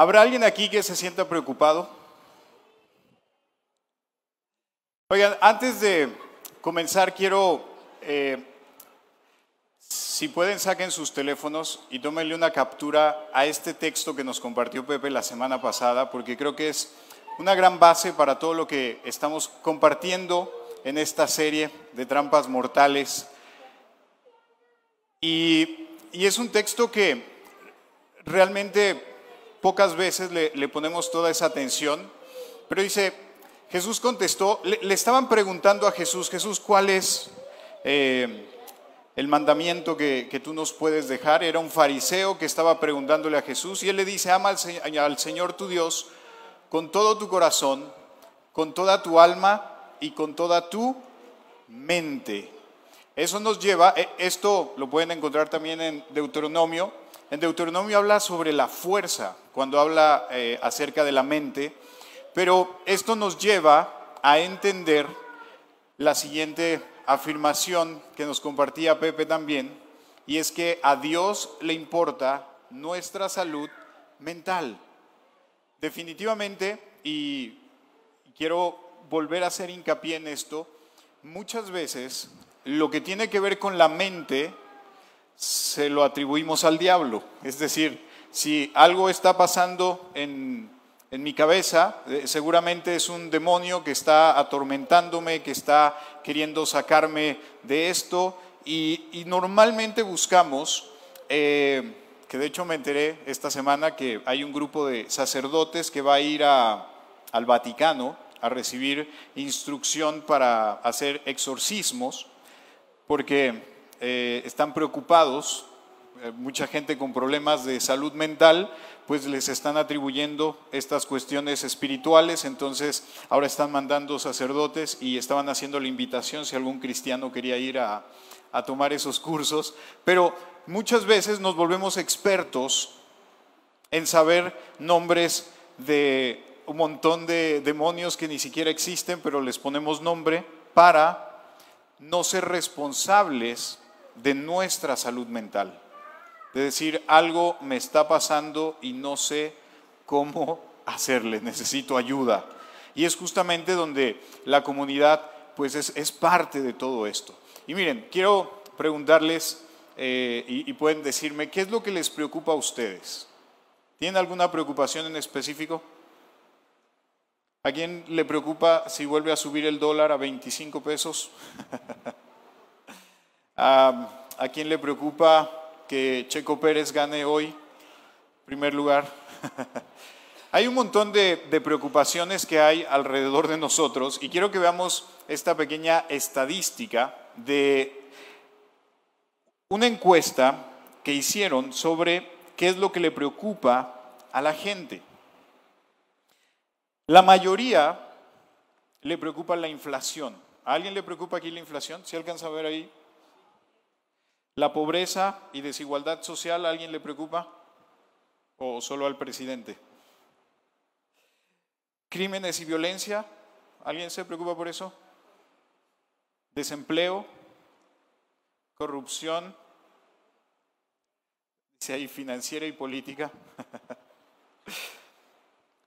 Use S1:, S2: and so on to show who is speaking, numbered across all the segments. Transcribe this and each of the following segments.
S1: ¿Habrá alguien aquí que se sienta preocupado? Oigan, antes de comenzar quiero, eh, si pueden saquen sus teléfonos y tómenle una captura a este texto que nos compartió Pepe la semana pasada, porque creo que es una gran base para todo lo que estamos compartiendo en esta serie de trampas mortales. Y, y es un texto que realmente pocas veces le, ponemos toda esa atención, pero dice, Jesús contestó, le, estaban preguntando a Jesús, Jesús, ¿cuál es eh, el mandamiento que, tú nos puedes dejar? Era un fariseo que estaba preguntándole a Jesús y él le dice, ama al, al Señor tu Dios con todo tu corazón, con toda tu alma y con toda tu mente. Eso nos lleva, e, esto lo pueden encontrar también en Deuteronomio, en Deuteronomio habla sobre la fuerza, cuando habla eh, acerca de la mente, pero esto nos lleva a entender la siguiente afirmación que nos compartía Pepe también, y es que a Dios le importa nuestra salud mental. Definitivamente, y quiero volver a hacer hincapié en esto, muchas veces lo que tiene que ver con la mente se lo atribuimos al diablo. Es decir, si algo está pasando en, mi cabeza, eh, seguramente es un demonio que está atormentándome, que está queriendo sacarme de esto. Y, normalmente buscamos, eh, que de hecho me enteré esta semana que hay un grupo de sacerdotes que va a ir al Vaticano a recibir instrucción para hacer exorcismos, porque eh, están preocupados, eh, mucha gente con problemas de salud mental, pues les están atribuyendo estas cuestiones espirituales, entonces ahora están mandando sacerdotes y estaban haciendo la invitación si algún cristiano quería ir a, a tomar esos cursos, pero muchas veces nos volvemos expertos en saber nombres de un montón de demonios que ni siquiera existen, pero les ponemos nombre para no ser responsables de nuestra salud mental. De decir, algo me está pasando y no sé cómo hacerle, necesito ayuda. Y es justamente donde la comunidad pues es, parte de todo esto. Y miren, quiero preguntarles eh, y, y pueden decirme, ¿qué es lo que les preocupa a ustedes? ¿Tienen alguna preocupación en específico? ¿A quién le preocupa si vuelve a subir el dólar a 25 pesos? ¿A quién le preocupa que Checo Pérez gane hoy primer lugar? hay un montón de, de, preocupaciones que hay alrededor de nosotros y quiero que veamos esta pequeña estadística de una encuesta que hicieron sobre qué es lo que le preocupa a la gente. La mayoría le preocupa la inflación. ¿A alguien le preocupa aquí la inflación? ¿Si alcanza a ver ahí? ¿La pobreza y desigualdad social a alguien le preocupa? ¿O solo al presidente? ¿Crímenes y violencia? ¿Alguien se preocupa por eso? ¿Desempleo? ¿Corrupción? Si hay financiera y política.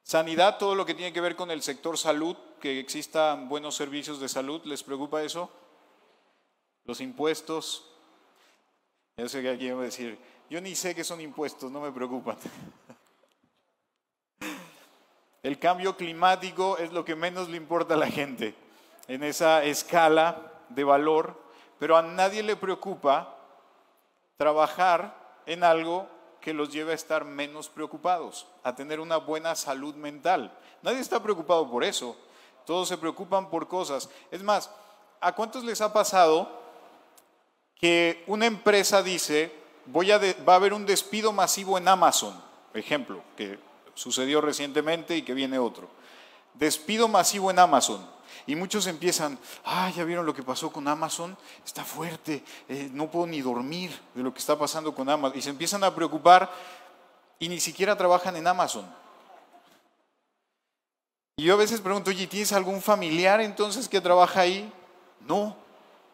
S1: Sanidad, todo lo que tiene que ver con el sector salud, que existan buenos servicios de salud, ¿les preocupa eso? Los impuestos, yo sé que alguien va a decir, yo ni sé qué son impuestos, no me preocupan. El cambio climático es lo que menos le importa a la gente en esa escala de valor, pero a nadie le preocupa trabajar en algo que los lleve a estar menos preocupados, a tener una buena salud mental. Nadie está preocupado por eso. Todos se preocupan por cosas. Es más, ¿a cuántos les ha pasado que una empresa dice, voy a va a haber un despido masivo en Amazon, ejemplo, que sucedió recientemente y que viene otro. Despido masivo en Amazon. Y muchos empiezan, ah, ya vieron lo que pasó con Amazon, está fuerte, eh, no puedo ni dormir de lo que está pasando con Amazon. Y se empiezan a preocupar y ni siquiera trabajan en Amazon. Y yo a veces pregunto, oye, ¿tienes algún familiar entonces que trabaja ahí? No,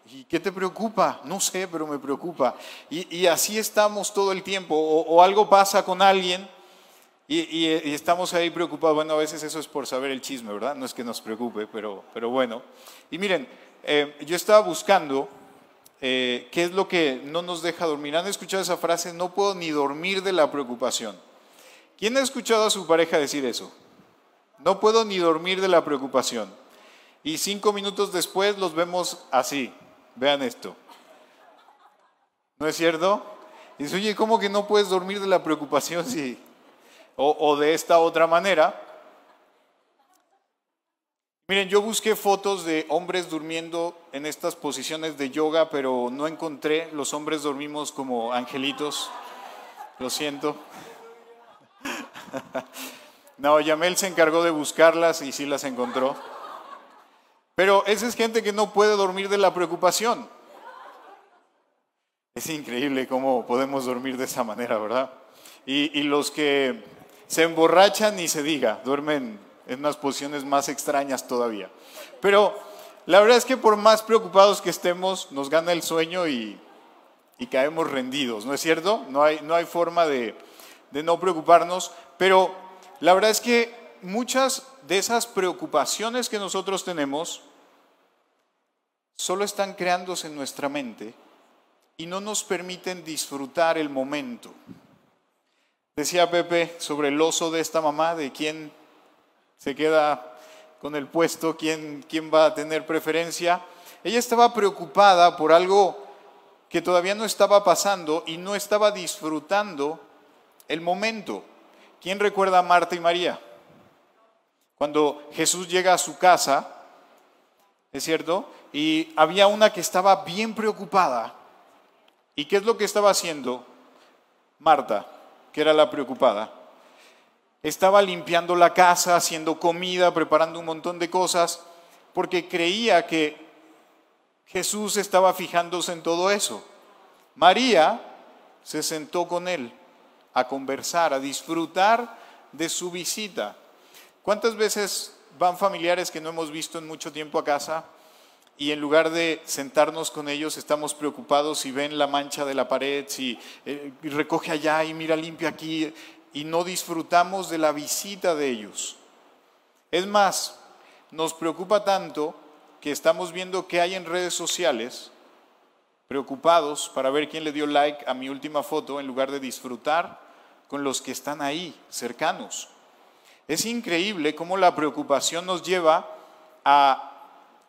S1: ¿Y qué te preocupa? No sé, pero me preocupa. Y, así estamos todo el tiempo. O, algo pasa con alguien Y, estamos ahí preocupados. Bueno, a veces eso es por saber el chisme, ¿verdad? No es que nos preocupe, pero, bueno. Y miren, eh, yo estaba buscando eh, qué es lo que no nos deja dormir. ¿Han escuchado esa frase? No puedo ni dormir de la preocupación. ¿Quién ha escuchado a su pareja decir eso? No puedo ni dormir de la preocupación. Y cinco minutos después los vemos así. Vean esto. ¿No es cierto? Y dice, oye, ¿cómo que no puedes dormir de la preocupación si o, de esta otra manera. Miren, yo busqué fotos de hombres durmiendo en estas posiciones de yoga, pero no encontré. Los hombres dormimos como angelitos. Lo siento. No, Yamel se encargó de buscarlas y sí las encontró. Pero esa es gente que no puede dormir de la preocupación. Es increíble cómo podemos dormir de esa manera, ¿verdad? y los que se emborrachan y se diga, duermen en unas posiciones más extrañas todavía. Pero la verdad es que por más preocupados que estemos, nos gana el sueño y, caemos rendidos, ¿no es cierto? No hay, no hay forma de, de no preocuparnos, pero la verdad es que muchas de esas preocupaciones que nosotros tenemos solo están creándose en nuestra mente y no nos permiten disfrutar el momento. Decía Pepe sobre el oso de esta mamá, de quién se queda con el puesto, quién, quién va a tener preferencia. Ella estaba preocupada por algo que todavía no estaba pasando y no estaba disfrutando el momento. ¿Quién recuerda a Marta y María? Cuando Jesús llega a su casa, ¿es cierto? Y había una que estaba bien preocupada. ¿Y qué es lo que estaba haciendo Marta? que era la preocupada. Estaba limpiando la casa, haciendo comida, preparando un montón de cosas, porque creía que Jesús estaba fijándose en todo eso. María se sentó con él a conversar, a disfrutar de su visita. ¿Cuántas veces van familiares que no hemos visto en mucho tiempo a casa y en lugar de sentarnos con ellos estamos preocupados si ven la mancha de la pared, si eh, recoge allá y mira limpia aquí y no disfrutamos de la visita de ellos. Es más, nos preocupa tanto que estamos viendo qué hay en redes sociales, preocupados para ver quién le dio like a mi última foto en lugar de disfrutar con los que están ahí, cercanos. Es increíble cómo la preocupación nos lleva a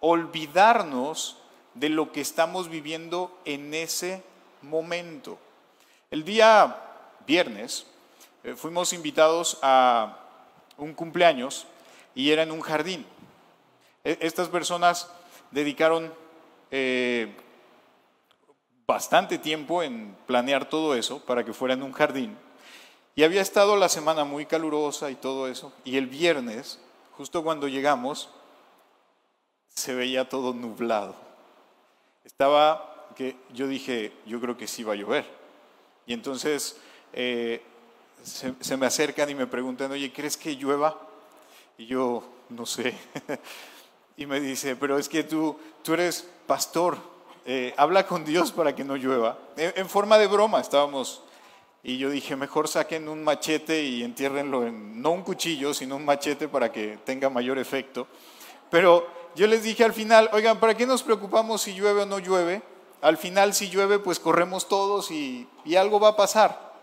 S1: olvidarnos de lo que estamos viviendo en ese momento. El día viernes eh, fuimos invitados a un cumpleaños y era en un jardín. E, estas personas dedicaron eh, bastante tiempo en planear todo eso para que fuera en un jardín. Y había estado la semana muy calurosa y todo eso. Y el viernes, justo cuando llegamos, se veía todo nublado. Estaba que yo dije, yo creo que sí va a llover. Y entonces eh, se, me acercan y me preguntan, oye, ¿crees que llueva? Y yo, no sé. y me dice, pero es que tú, tú eres pastor, eh, habla con Dios para que no llueva. En, forma de broma estábamos. Y yo dije, mejor saquen un machete y entiérrenlo en, no un cuchillo, sino un machete para que tenga mayor efecto. Pero yo les dije al final, oigan, ¿para qué nos preocupamos si llueve o no llueve? Al final si llueve, pues corremos todos y, algo va a pasar.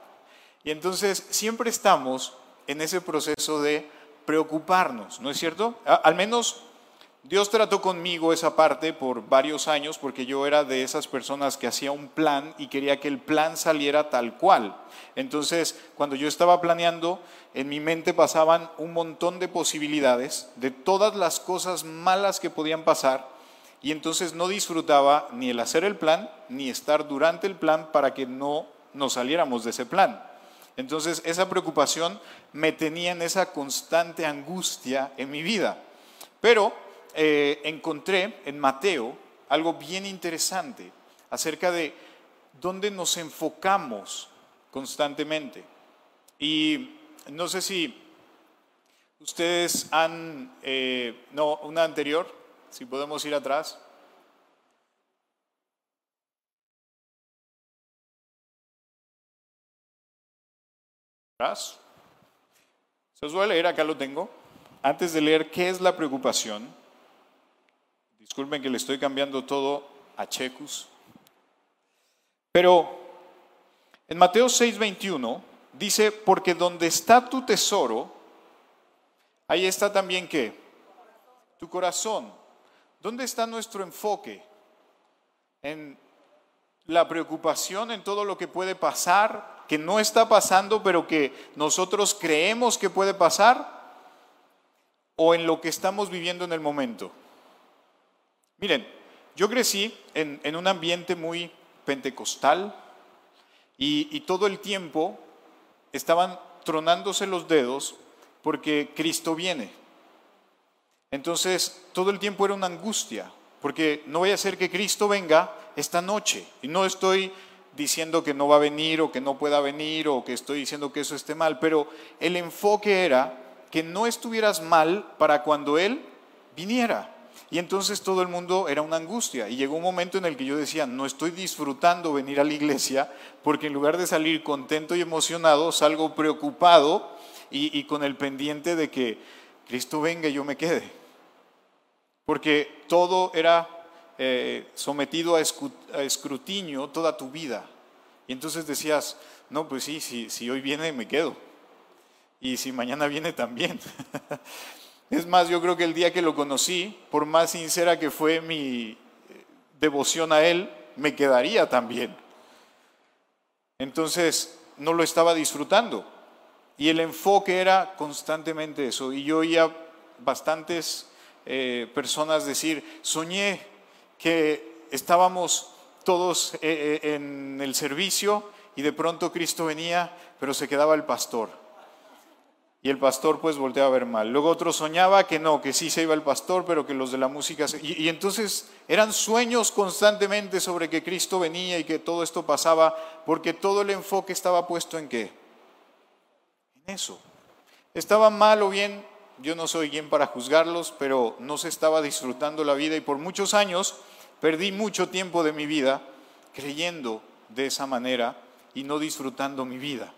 S1: Y entonces siempre estamos en ese proceso de preocuparnos, ¿no es cierto? al menos Dios trató conmigo esa parte por varios años porque yo era de esas personas que hacía un plan y quería que el plan saliera tal cual. Entonces, cuando yo estaba planeando, en mi mente pasaban un montón de posibilidades de todas las cosas malas que podían pasar y entonces no disfrutaba ni el hacer el plan ni estar durante el plan para que no nos saliéramos de ese plan. Entonces, esa preocupación me tenía en esa constante angustia en mi vida. Pero eh, encontré en Mateo algo bien interesante acerca de dónde nos enfocamos constantemente. Y no sé si ustedes han, eh, no, una anterior, si podemos ir atrás. Se os voy a leer, acá lo tengo. Antes de leer qué es la preocupación, disculpen que le estoy cambiando todo a Checus, pero en Mateo 6:21 dice, porque donde está tu tesoro, ahí está también qué? Tu corazón. ¿Dónde está nuestro enfoque? En la preocupación en todo lo que puede pasar, que no está pasando, pero que nosotros creemos que puede pasar, o en lo que estamos viviendo en el momento. Miren, yo crecí en, un ambiente muy pentecostal y, y todo el tiempo estaban tronándose los dedos porque Cristo viene. Entonces, todo el tiempo era una angustia, porque no vaya a ser que Cristo venga esta noche. Y no estoy diciendo que no va a venir o que no pueda venir o que estoy diciendo que eso esté mal, pero el enfoque era que no estuvieras mal para cuando Él viniera. Y entonces todo el mundo era una angustia. Y llegó un momento en el que yo decía, no estoy disfrutando venir a la iglesia porque en lugar de salir contento y emocionado, salgo preocupado y, con el pendiente de que Cristo venga y yo me quede. Porque todo era eh, sometido a, escrutinio toda tu vida. Y entonces decías, no, pues sí, si, hoy viene me quedo. Y si mañana viene también. es más, yo creo que el día que lo conocí, por más sincera que fue mi eh, devoción a Él, me quedaría también. Entonces, no lo estaba disfrutando. Y el enfoque era constantemente eso. Y yo oía bastantes eh, personas decir, soñé que estábamos todos eh, en el servicio y de pronto Cristo venía, pero se quedaba el pastor. Y el pastor pues volteaba a ver mal. Luego otro soñaba que no, que sí se iba el pastor, pero que los de la música... Y, entonces eran sueños constantemente sobre que Cristo venía y que todo esto pasaba, porque todo el enfoque estaba puesto en qué? En eso. Estaba mal o bien, yo no soy quien para juzgarlos, pero no se estaba disfrutando la vida y por muchos años perdí mucho tiempo de mi vida creyendo de esa manera y no disfrutando mi vida.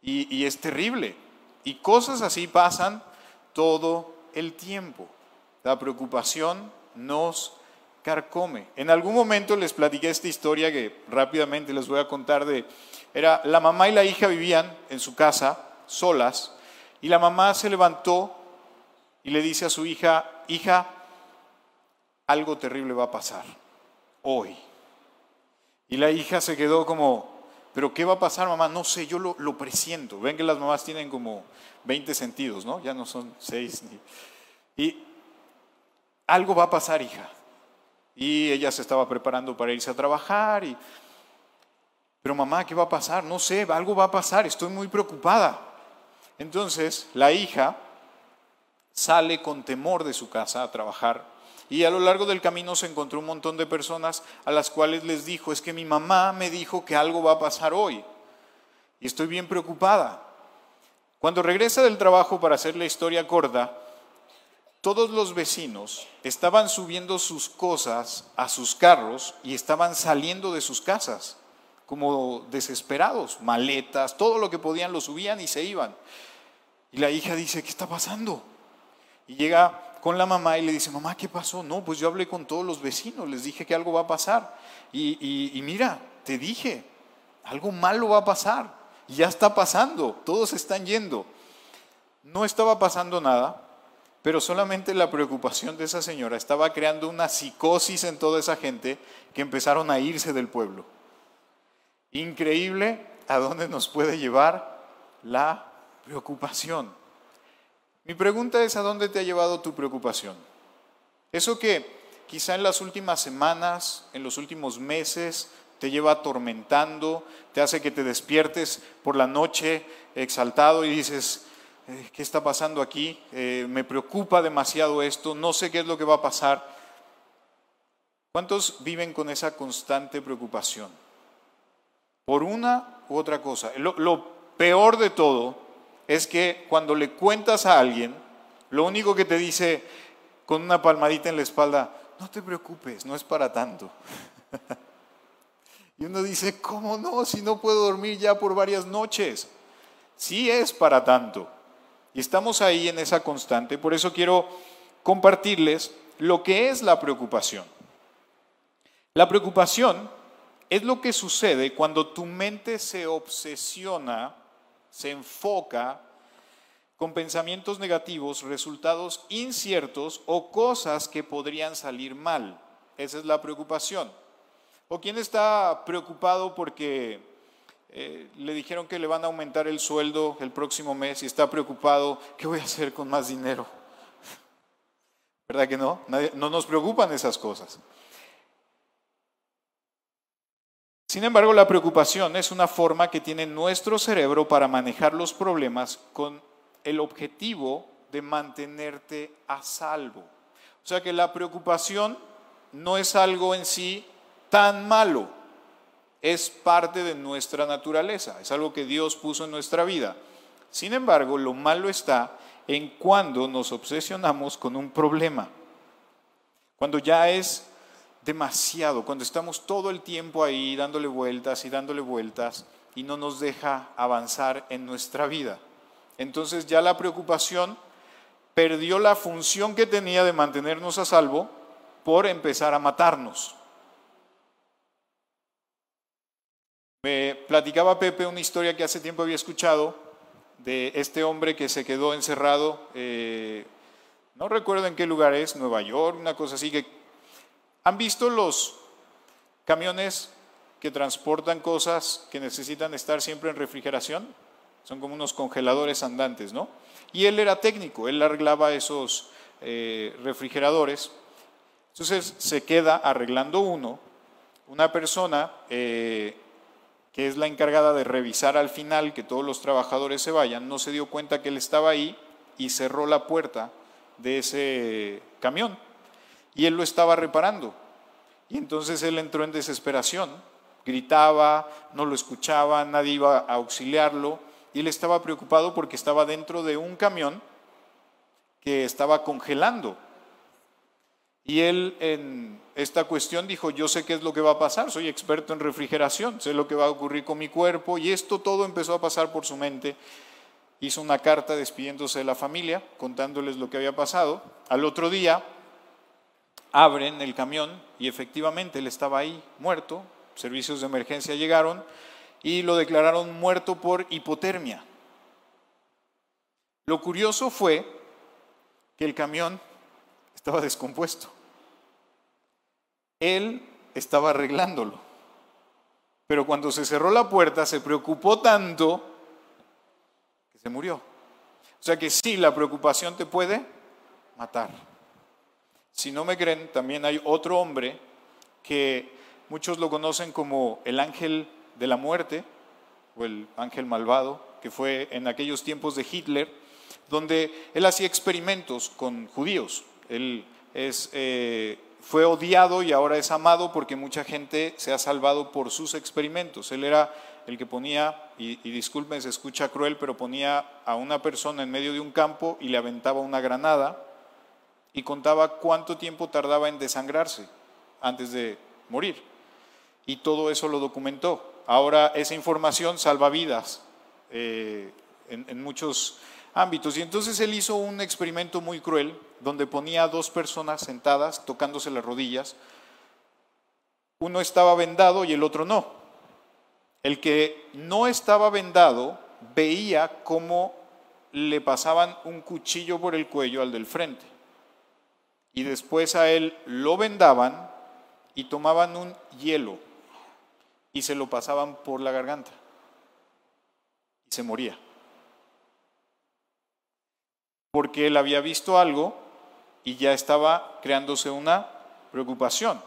S1: Y, es terrible. Y cosas así pasan todo el tiempo. La preocupación nos carcome. En algún momento les platiqué esta historia que rápidamente les voy a contar de era la mamá y la hija vivían en su casa solas y la mamá se levantó y le dice a su hija, hija, algo terrible va a pasar hoy. Y la hija se quedó como, pero ¿qué va a pasar, mamá? No sé, yo lo, presiento. Ven que las mamás tienen como 20 sentidos, ¿no? Ya no son 6. Y algo va a pasar, hija. Y ella se estaba preparando para irse a trabajar y... Pero mamá, ¿qué va a pasar? No sé, algo va a pasar, estoy muy preocupada. Entonces la hija sale con temor de su casa a trabajar y a lo largo del camino se encontró un montón de personas a las cuales les dijo, es que mi mamá me dijo que algo va a pasar hoy y estoy bien preocupada. Cuando regresa del trabajo para hacer la historia corta, todos los vecinos estaban subiendo sus cosas a sus carros y estaban saliendo de sus casas como desesperados, maletas, todo lo que podían lo subían y se iban. Y la hija dice, ¿qué está pasando? Y llega con la mamá y le dice, mamá, ¿qué pasó? No, pues yo hablé con todos los vecinos, les dije que algo va a pasar. Y, mira, te dije, algo malo va a pasar. Y ya está pasando, todos están yendo. No estaba pasando nada, pero solamente la preocupación de esa señora estaba creando una psicosis en toda esa gente que empezaron a irse del pueblo. Increíble a dónde nos puede llevar la preocupación. Mi pregunta es, ¿a dónde te ha llevado tu preocupación? Eso que quizá en las últimas semanas, en los últimos meses, te lleva atormentando, te hace que te despiertes por la noche exaltado y dices, eh, ¿qué está pasando aquí? Eh, me preocupa demasiado esto, no sé qué es lo que va a pasar. ¿Cuántos viven con esa constante preocupación? Por una u otra cosa. lo peor de todo es que cuando le cuentas a alguien, lo único que te dice con una palmadita en la espalda, no te preocupes, no es para tanto. y uno dice, ¿cómo no? Si no puedo dormir ya por varias noches. Sí es para tanto. Y estamos ahí en esa constante. Por eso quiero compartirles lo que es la preocupación. La preocupación es lo que sucede cuando tu mente se obsesiona, se enfoca con pensamientos negativos, resultados inciertos o cosas que podrían salir mal. Esa es la preocupación. ¿O quién está preocupado porque eh, le dijeron que le van a aumentar el sueldo el próximo mes y está preocupado, ¿qué voy a hacer con más dinero? ¿Verdad que no? no nos preocupan esas cosas. Sin embargo, la preocupación es una forma que tiene nuestro cerebro para manejar los problemas con el objetivo de mantenerte a salvo. O sea que la preocupación no es algo en sí tan malo, es parte de nuestra naturaleza, es algo que Dios puso en nuestra vida. Sin embargo, lo malo está en cuando nos obsesionamos con un problema, cuando ya es demasiado, cuando estamos todo el tiempo ahí dándole vueltas y dándole vueltas y no nos deja avanzar en nuestra vida. Entonces ya la preocupación perdió la función que tenía de mantenernos a salvo por empezar a matarnos. Me platicaba Pepe una historia que hace tiempo había escuchado de este hombre que se quedó encerrado, eh, no recuerdo en qué lugar es, Nueva York, una cosa así, que han visto los camiones que transportan cosas que necesitan estar siempre en refrigeración, son como unos congeladores andantes, ¿no? Y él era técnico, él arreglaba esos eh, refrigeradores, entonces se queda arreglando uno, una persona... Eh, que es la encargada de revisar al final que todos los trabajadores se vayan, no se dio cuenta que él estaba ahí y cerró la puerta de ese camión. Y él lo estaba reparando. Y entonces él entró en desesperación, gritaba, no lo escuchaba, nadie iba a auxiliarlo. Y él estaba preocupado porque estaba dentro de un camión que estaba congelando. Y él en esta cuestión dijo, yo sé qué es lo que va a pasar, soy experto en refrigeración, sé lo que va a ocurrir con mi cuerpo. Y esto todo empezó a pasar por su mente. Hizo una carta despidiéndose de la familia, contándoles lo que había pasado. Al otro día abren el camión y efectivamente él estaba ahí, muerto. Servicios de emergencia llegaron y lo declararon muerto por hipotermia. Lo curioso fue que el camión estaba descompuesto. Él estaba arreglándolo. Pero cuando se cerró la puerta se preocupó tanto que se murió. O sea que sí, la preocupación te puede matar. Si no me creen, también hay otro hombre que muchos lo conocen como el ángel de la muerte o el ángel malvado, que fue en aquellos tiempos de Hitler, donde él hacía experimentos con judíos. Él es eh, fue odiado y ahora es amado porque mucha gente se ha salvado por sus experimentos. Él era el que ponía, y, disculpen, se escucha cruel, pero ponía a una persona en medio de un campo y le aventaba una granada y contaba cuánto tiempo tardaba en desangrarse antes de morir. Y todo eso lo documentó. Ahora esa información salva vidas eh, en muchos ámbitos. Y entonces él hizo un experimento muy cruel donde ponía a dos personas sentadas tocándose las rodillas. Uno estaba vendado y el otro no. El que no estaba vendado veía cómo le pasaban un cuchillo por el cuello al del frente. Y después a él lo vendaban y tomaban un hielo y se lo pasaban por la garganta. Y se moría. Porque él había visto algo y ya estaba creándose una preocupación.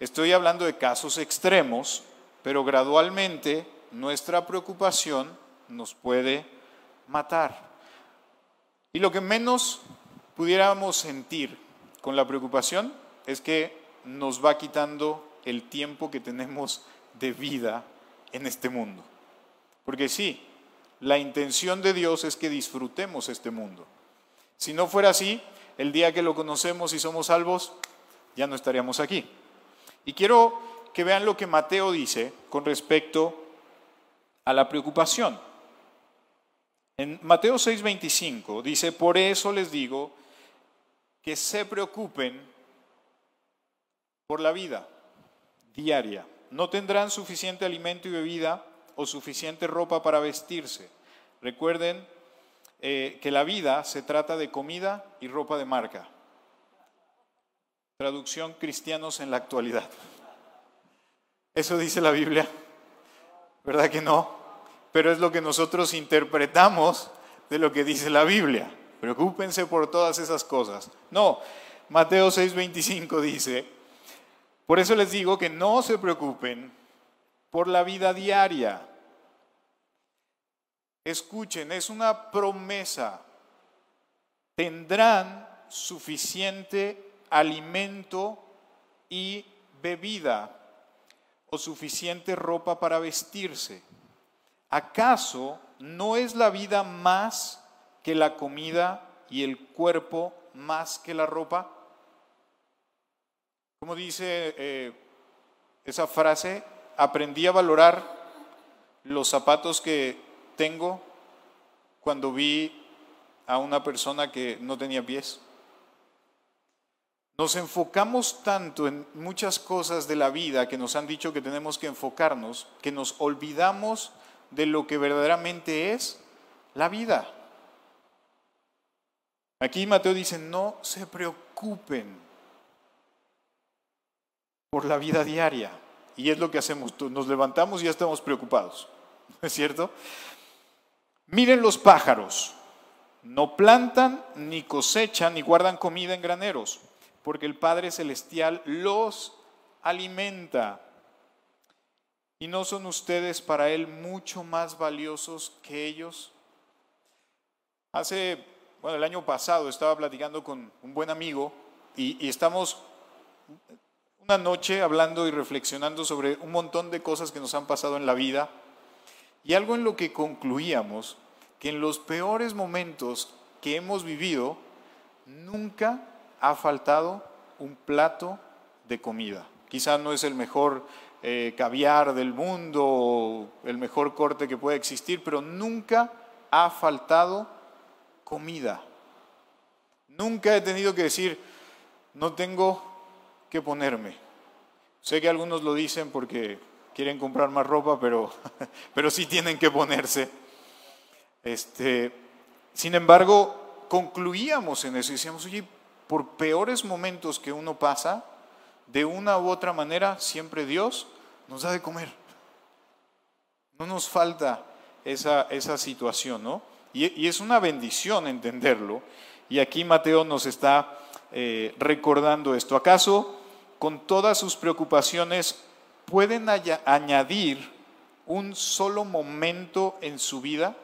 S1: Estoy hablando de casos extremos, pero gradualmente nuestra preocupación nos puede matar. Y lo que menos pudiéramos sentir con la preocupación es que nos va quitando el tiempo que tenemos de vida en este mundo. Porque sí, la intención de Dios es que disfrutemos este mundo. Si no fuera así, el día que lo conocemos y somos salvos, ya no estaríamos aquí. Y quiero que vean lo que Mateo dice con respecto a la preocupación. En Mateo 6:25 dice, por eso les digo que se preocupen por la vida diaria. No tendrán suficiente alimento y bebida o suficiente ropa para vestirse. Recuerden eh, que la vida se trata de comida y ropa de marca. Traducción cristianos en la actualidad. Eso dice la Biblia. ¿Verdad que no? Pero es lo que nosotros interpretamos de lo que dice la Biblia. Preocúpense por todas esas cosas. No, Mateo 6:25 dice, por eso les digo que no se preocupen por la vida diaria. Escuchen, es una promesa. Tendrán suficiente alimento y bebida o suficiente ropa para vestirse. ¿Acaso no es la vida más que la comida y el cuerpo más que la ropa? Como dice eh, esa frase, aprendí a valorar los zapatos que tengo cuando vi a una persona que no tenía pies. Nos enfocamos tanto en muchas cosas de la vida que nos han dicho que tenemos que enfocarnos, que nos olvidamos de lo que verdaderamente es la vida. Aquí Mateo dice, no se preocupen por la vida diaria. Y es lo que hacemos, nos levantamos y ya estamos preocupados. ¿Es cierto? Miren los pájaros, no plantan, ni cosechan, ni guardan comida en graneros porque el Padre Celestial los alimenta. ¿Y no son ustedes para Él mucho más valiosos que ellos? Hace, bueno, el año pasado estaba platicando con un buen amigo y, estamos una noche hablando y reflexionando sobre un montón de cosas que nos han pasado en la vida y algo en lo que concluíamos, que en los peores momentos que hemos vivido, nunca ha faltado un plato de comida. Quizá no es el mejor eh, caviar del mundo o el mejor corte que pueda existir, pero nunca ha faltado comida. Nunca he tenido que decir, no tengo que ponerme. Sé que algunos lo dicen porque quieren comprar más ropa, pero, pero sí tienen que ponerse. Este, sin embargo, concluíamos en eso y decíamos, oye, por peores momentos que uno pasa, de una u otra manera, siempre Dios nos da de comer. No nos falta esa, esa situación, ¿no? Y, es una bendición entenderlo. Y aquí Mateo nos está eh, recordando esto. ¿Acaso con todas sus preocupaciones pueden añadir un solo momento en su vida?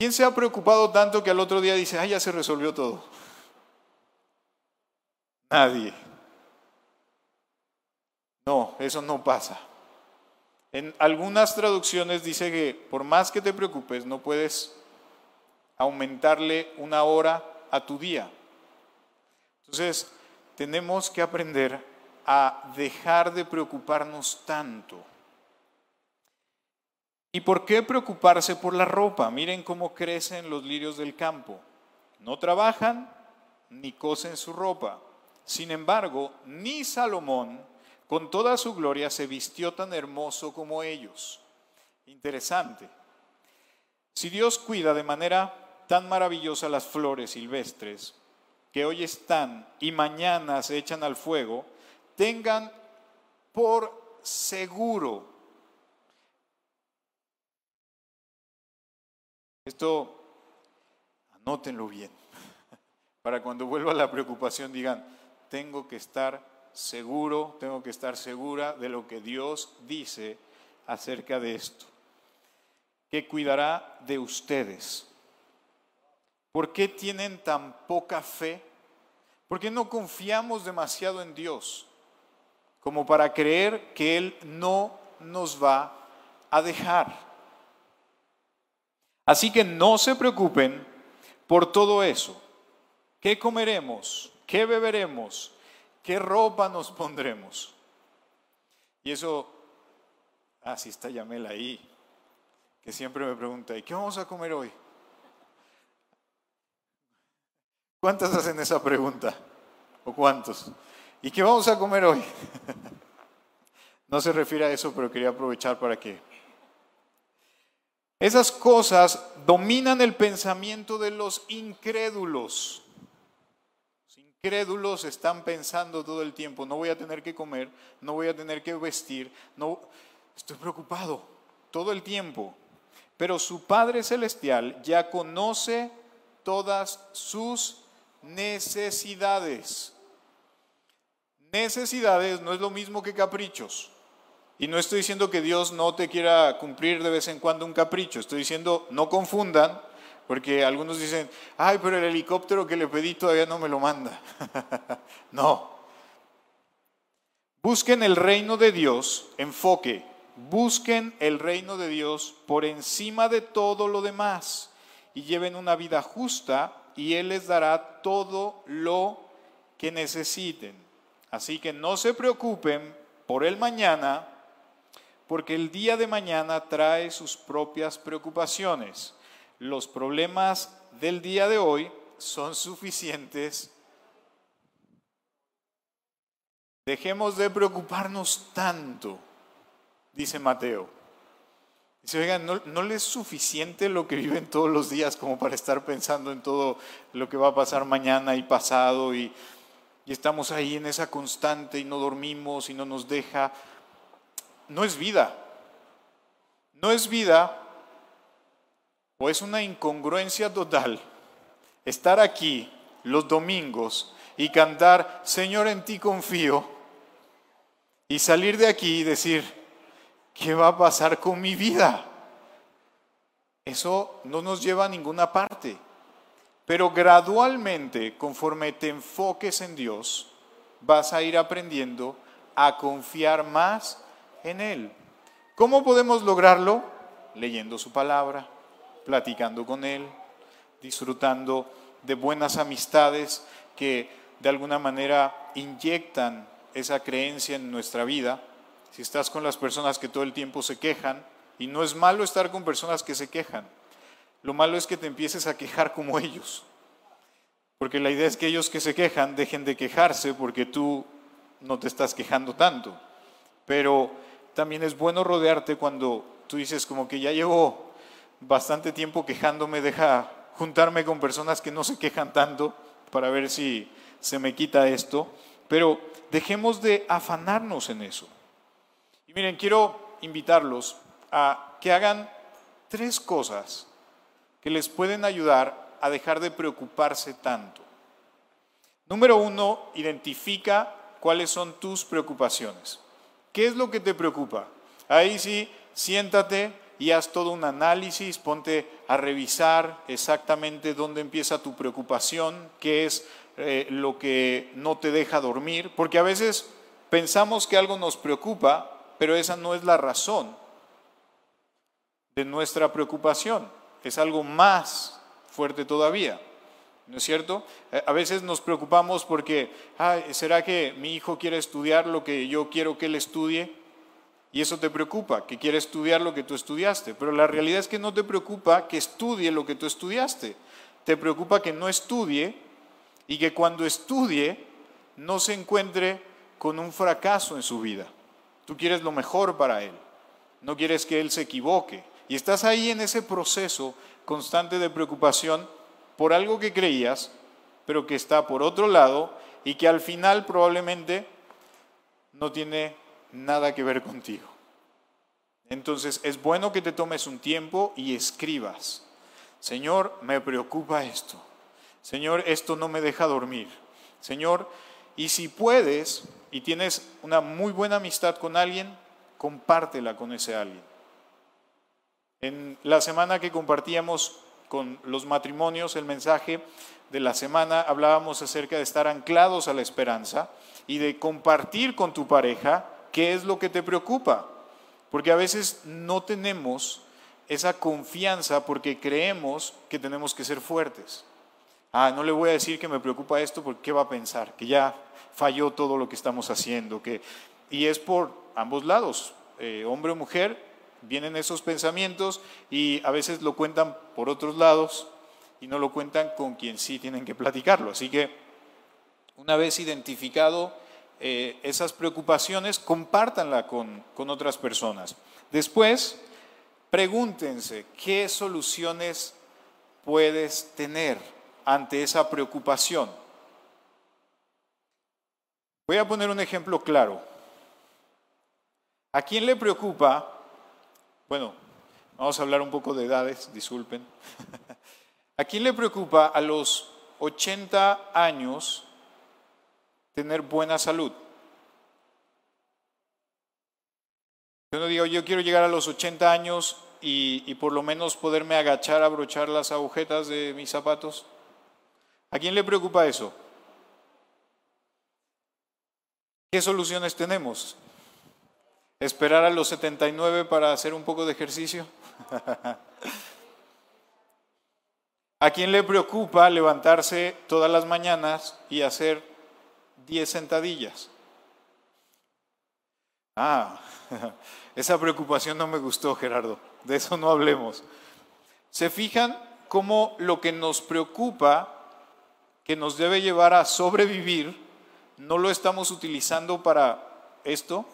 S1: ¿Quién se ha preocupado tanto que al otro día dice, ah, ya se resolvió todo? Nadie. No, eso no pasa. En algunas traducciones dice que por más que te preocupes, no puedes aumentarle una hora a tu día. Entonces, tenemos que aprender a dejar de preocuparnos tanto. ¿Y por qué preocuparse por la ropa? Miren cómo crecen los lirios del campo. No trabajan ni cosen su ropa. Sin embargo, ni Salomón, con toda su gloria, se vistió tan hermoso como ellos. Interesante. Si Dios cuida de manera tan maravillosa las flores silvestres, que hoy están y mañana se echan al fuego, tengan por seguro Esto anótenlo bien, para cuando vuelva la preocupación digan, tengo que estar seguro, tengo que estar segura de lo que Dios dice acerca de esto, que cuidará de ustedes. ¿Por qué tienen tan poca fe? ¿Por qué no confiamos demasiado en Dios como para creer que Él no nos va a dejar? Así que no se preocupen por todo eso. ¿Qué comeremos? ¿Qué beberemos? ¿Qué ropa nos pondremos? Y eso, ah, sí está Yamel ahí. que siempre me pregunta, ¿y qué vamos a comer hoy? ¿Cuántas hacen esa pregunta? ¿O cuántos? ¿Y qué vamos a comer hoy? No se refiere a eso, pero quería aprovechar para que... Esas cosas dominan el pensamiento de los incrédulos. Los incrédulos están pensando todo el tiempo, no voy a tener que comer, no voy a tener que vestir, no estoy preocupado todo el tiempo. Pero su Padre celestial ya conoce todas sus necesidades. Necesidades no es lo mismo que caprichos. Y no estoy diciendo que Dios no te quiera cumplir de vez en cuando un capricho, estoy diciendo no confundan, porque algunos dicen, ay, pero el helicóptero que le pedí todavía no me lo manda. no. Busquen el reino de Dios, enfoque, busquen el reino de Dios por encima de todo lo demás y lleven una vida justa y Él les dará todo lo que necesiten. Así que no se preocupen por el mañana, porque el día de mañana trae sus propias preocupaciones. Los problemas del día de hoy son suficientes. Dejemos de preocuparnos tanto, dice Mateo. Dice, oigan, ¿no, ¿no les es suficiente lo que viven todos los días como para estar pensando en todo lo que va a pasar mañana y pasado y, y estamos ahí en esa constante y no dormimos y no nos deja? no es vida. No es vida o es una incongruencia total estar aquí los domingos y cantar, Señor, en ti confío, y salir de aquí y decir, ¿qué va a pasar con mi vida? Eso no nos lleva a ninguna parte. Pero gradualmente, conforme te enfoques en Dios, vas a ir aprendiendo a confiar más en Él. ¿Cómo podemos lograrlo? Leyendo su palabra, platicando con Él, disfrutando de buenas amistades que de alguna manera inyectan esa creencia en nuestra vida. Si estás con las personas que todo el tiempo se quejan, y no es malo estar con personas que se quejan, lo malo es que te empieces a quejar como ellos. Porque la idea es que ellos que se quejan dejen de quejarse porque tú no te estás quejando tanto. Pero también es bueno rodearte cuando tú dices como que ya llevo bastante tiempo quejándome, deja juntarme con personas que no se quejan tanto para ver si se me quita esto, pero dejemos de afanarnos en eso. Y miren, quiero invitarlos a que hagan tres cosas que les pueden ayudar a dejar de preocuparse tanto. Número uno, identifica cuáles son tus preocupaciones. ¿Qué es lo que te preocupa? Ahí sí, siéntate y haz todo un análisis, ponte a revisar exactamente dónde empieza tu preocupación, qué es eh, lo que no te deja dormir, porque a veces pensamos que algo nos preocupa, pero esa no es la razón de nuestra preocupación, es algo más fuerte todavía. ¿No es cierto? Eh, a veces nos preocupamos porque, ¿será que mi hijo quiere estudiar lo que yo quiero que él estudie? Y eso te preocupa, que quiere estudiar lo que tú estudiaste. Pero la realidad es que no te preocupa que estudie lo que tú estudiaste. Te preocupa que no estudie y que cuando estudie no se encuentre con un fracaso en su vida. Tú quieres lo mejor para él. No quieres que él se equivoque. Y estás ahí en ese proceso constante de preocupación por algo que creías, pero que está por otro lado y que al final probablemente no tiene nada que ver contigo. Entonces es bueno que te tomes un tiempo y escribas, Señor, me preocupa esto. Señor, esto no me deja dormir. Señor, y si puedes y tienes una muy buena amistad con alguien, compártela con ese alguien. En la semana que compartíamos con los matrimonios, el mensaje de la semana, hablábamos acerca de estar anclados a la esperanza y de compartir con tu pareja qué es lo que te preocupa. Porque a veces no tenemos esa confianza porque creemos que tenemos que ser fuertes. Ah, no le voy a decir que me preocupa esto porque ¿qué va a pensar? Que ya falló todo lo que estamos haciendo. Que... Y es por ambos lados, eh, hombre o mujer, vienen esos pensamientos y a veces lo cuentan por otros lados y no lo cuentan con quien sí tienen que platicarlo. Así que una vez identificado eh, esas preocupaciones, compártanla con, con otras personas. Después, pregúntense qué soluciones puedes tener ante esa preocupación. Voy a poner un ejemplo claro. ¿A quién le preocupa? Bueno, vamos a hablar un poco de edades, disculpen. ¿A quién le preocupa a los 80 años tener buena salud? Yo no digo, yo quiero llegar a los 80 años y, por lo menos poderme agachar a abrochar las agujetas de mis zapatos. ¿A quién le preocupa eso? ¿Qué soluciones tenemos? ¿Esperar a los 79 para hacer un poco de ejercicio? ¿A quién le preocupa levantarse todas las mañanas y hacer 10 sentadillas? Ah, esa preocupación no me gustó, Gerardo. De eso no hablemos. ¿Se fijan cómo lo que nos preocupa, que nos debe llevar a sobrevivir, no lo estamos utilizando para esto?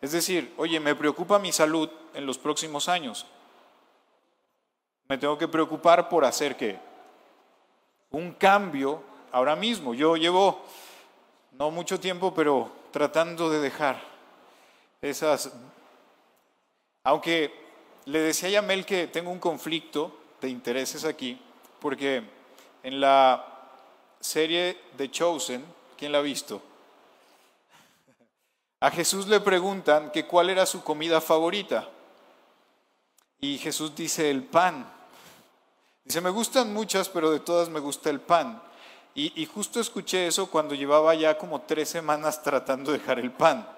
S1: Es decir, oye, me preocupa mi salud en los próximos años. Me tengo que preocupar por hacer qué? Un cambio ahora mismo. Yo llevo no mucho tiempo, pero tratando de dejar esas... Aunque le decía a Yamel que tengo un conflicto de intereses aquí, porque en la serie de Chosen, ¿quién la ha visto? A Jesús le preguntan que cuál era su comida favorita. Y Jesús dice el pan. Dice, me gustan muchas, pero de todas me gusta el pan. Y, justo escuché eso cuando llevaba ya como tres semanas tratando de dejar el pan.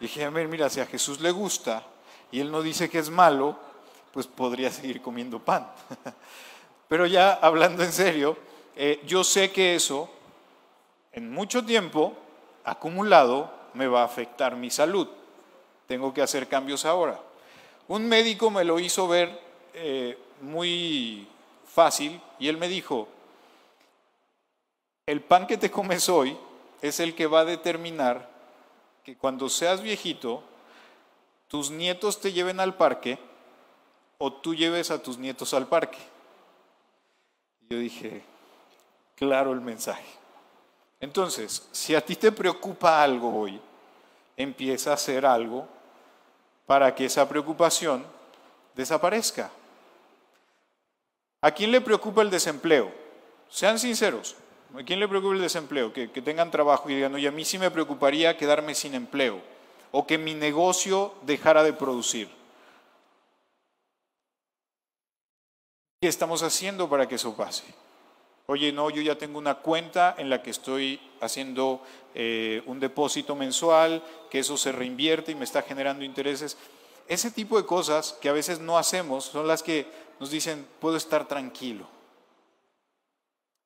S1: dije, a ver, mira, si a Jesús le gusta y él no dice que es malo, pues podría seguir comiendo pan. Pero ya hablando en serio, eh, yo sé que eso en mucho tiempo acumulado me va a afectar mi salud. Tengo que hacer cambios ahora. Un médico me lo hizo ver eh, muy fácil y él me dijo, el pan que te comes hoy es el que va a determinar que cuando seas viejito, tus nietos te lleven al parque o tú lleves a tus nietos al parque. Yo dije, claro el mensaje. Entonces, si a ti te preocupa algo hoy, empieza a hacer algo para que esa preocupación desaparezca. ¿A quién le preocupa el desempleo? Sean sinceros. ¿A quién le preocupa el desempleo? Que, tengan trabajo y digan, oye, a mí sí me preocuparía quedarme sin empleo o que mi negocio dejara de producir. ¿Qué estamos haciendo para que eso pase? Oye, no, yo ya tengo una cuenta en la que estoy haciendo eh, un depósito mensual, que eso se reinvierte y me está generando intereses. Ese tipo de cosas que a veces no hacemos son las que nos dicen, puedo estar tranquilo.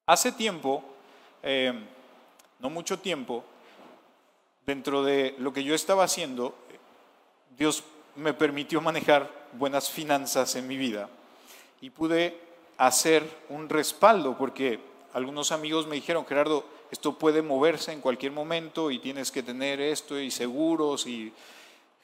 S1: Hace tiempo, eh, no mucho tiempo, dentro de lo que yo estaba haciendo, Dios me permitió manejar buenas finanzas en mi vida y pude hacer un respaldo porque algunos amigos me dijeron, Gerardo, esto puede moverse en cualquier momento y tienes que tener esto y seguros y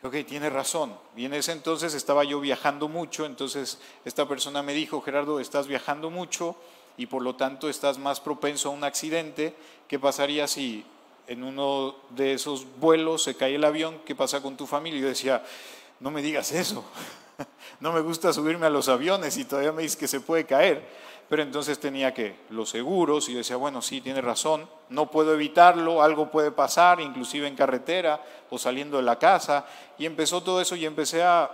S1: Ok, tiene razón. Y en ese entonces estaba yo viajando mucho, entonces esta persona me dijo, Gerardo, estás viajando mucho y por lo tanto estás más propenso a un accidente. ¿Qué pasaría si en uno de esos vuelos se cae el avión? ¿Qué pasa con tu familia? Yo decía, no me digas eso. No me gusta subirme a los aviones y todavía me dices que se puede caer pero entonces tenía que los seguros y decía, bueno, sí, tiene razón, no puedo evitarlo, algo puede pasar, inclusive en carretera o saliendo de la casa, y empezó todo eso y empecé a,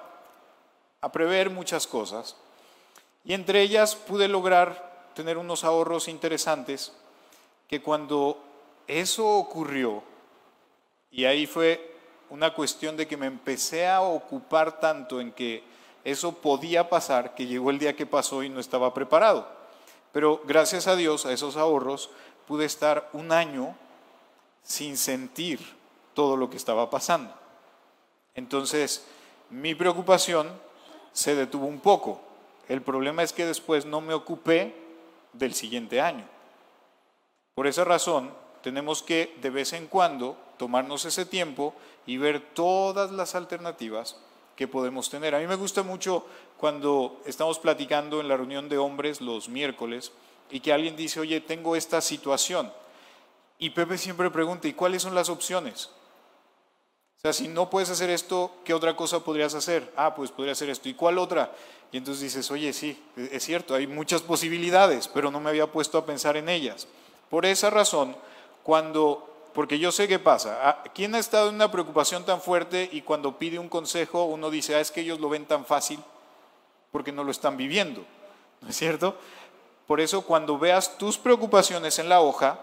S1: a prever muchas cosas. Y entre ellas pude lograr tener unos ahorros interesantes que cuando eso ocurrió, y ahí fue una cuestión de que me empecé a ocupar tanto en que eso podía pasar, que llegó el día que pasó y no estaba preparado. Pero gracias a Dios, a esos ahorros, pude estar un año sin sentir todo lo que estaba pasando. Entonces, mi preocupación se detuvo un poco. El problema es que después no me ocupé del siguiente año. Por esa razón, tenemos que de vez en cuando tomarnos ese tiempo y ver todas las alternativas que podemos tener. A mí me gusta mucho cuando estamos platicando en la reunión de hombres los miércoles y que alguien dice, oye, tengo esta situación. Y Pepe siempre pregunta, ¿y cuáles son las opciones? Sea, si no puedes hacer esto, ¿qué otra cosa podrías hacer? Ah, pues podría hacer esto. ¿Y cuál otra? Y entonces dices, oye, sí, es cierto, hay muchas posibilidades, pero no me había puesto a pensar en ellas. Por esa razón, cuando porque yo sé qué pasa. ¿Quién ha estado en una preocupación tan fuerte y cuando pide un consejo uno dice, ah, es que ellos lo ven tan fácil porque no lo están viviendo? ¿No es cierto? Por eso cuando veas tus preocupaciones en la hoja,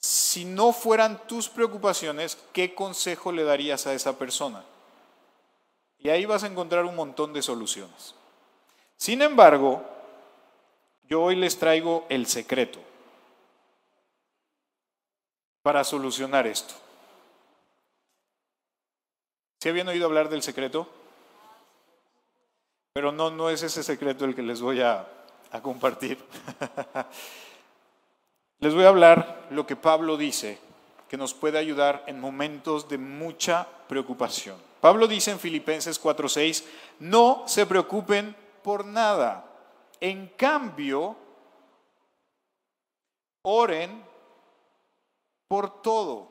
S1: si no fueran tus preocupaciones, ¿qué consejo le darías a esa persona? Y ahí vas a encontrar un montón de soluciones. Sin embargo, yo hoy les traigo el secreto para solucionar esto. ¿Se habían oído hablar del secreto? Pero no, no es ese secreto el que les voy a, a compartir. les voy a hablar lo que Pablo dice que nos puede ayudar en momentos de mucha preocupación. Pablo dice en Filipenses 4:6, no se preocupen por nada. En cambio, oren por todo.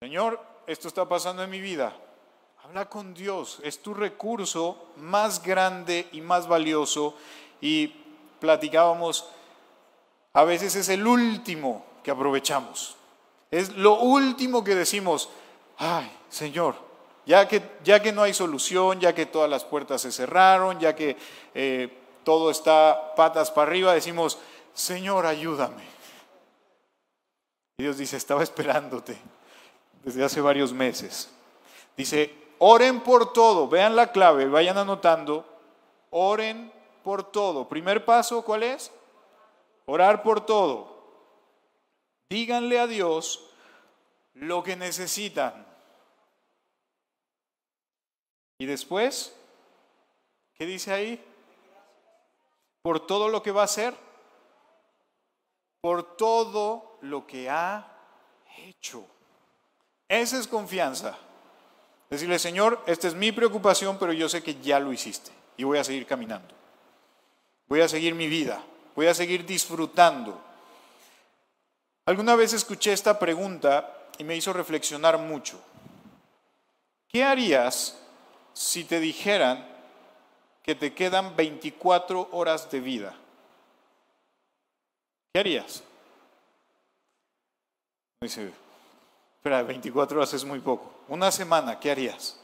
S1: Señor, esto está pasando en mi vida. Habla con Dios, es tu recurso más grande y más valioso. Y platicábamos, a veces es el último que aprovechamos. Es lo último que decimos, ay, Señor, ya que, ya que no hay solución, ya que todas las puertas se cerraron, ya que eh, todo está patas para arriba, decimos, Señor, ayúdame. Y Dios dice, estaba esperándote desde hace varios meses. Dice, oren por todo, vean la clave, vayan anotando, oren por todo. Primer paso, ¿cuál es? Orar por todo. Díganle a Dios lo que necesitan. Y después, ¿qué dice ahí? Por todo lo que va a hacer. Por todo lo que ha hecho. Esa es confianza. Decirle, Señor, esta es mi preocupación, pero yo sé que ya lo hiciste y voy a seguir caminando. Voy a seguir mi vida, voy a seguir disfrutando. Alguna vez escuché esta pregunta y me hizo reflexionar mucho. ¿Qué harías si te dijeran que te quedan 24 horas de vida? ¿Qué harías? Dice, espera, 24 horas es muy poco. Una semana, ¿qué harías?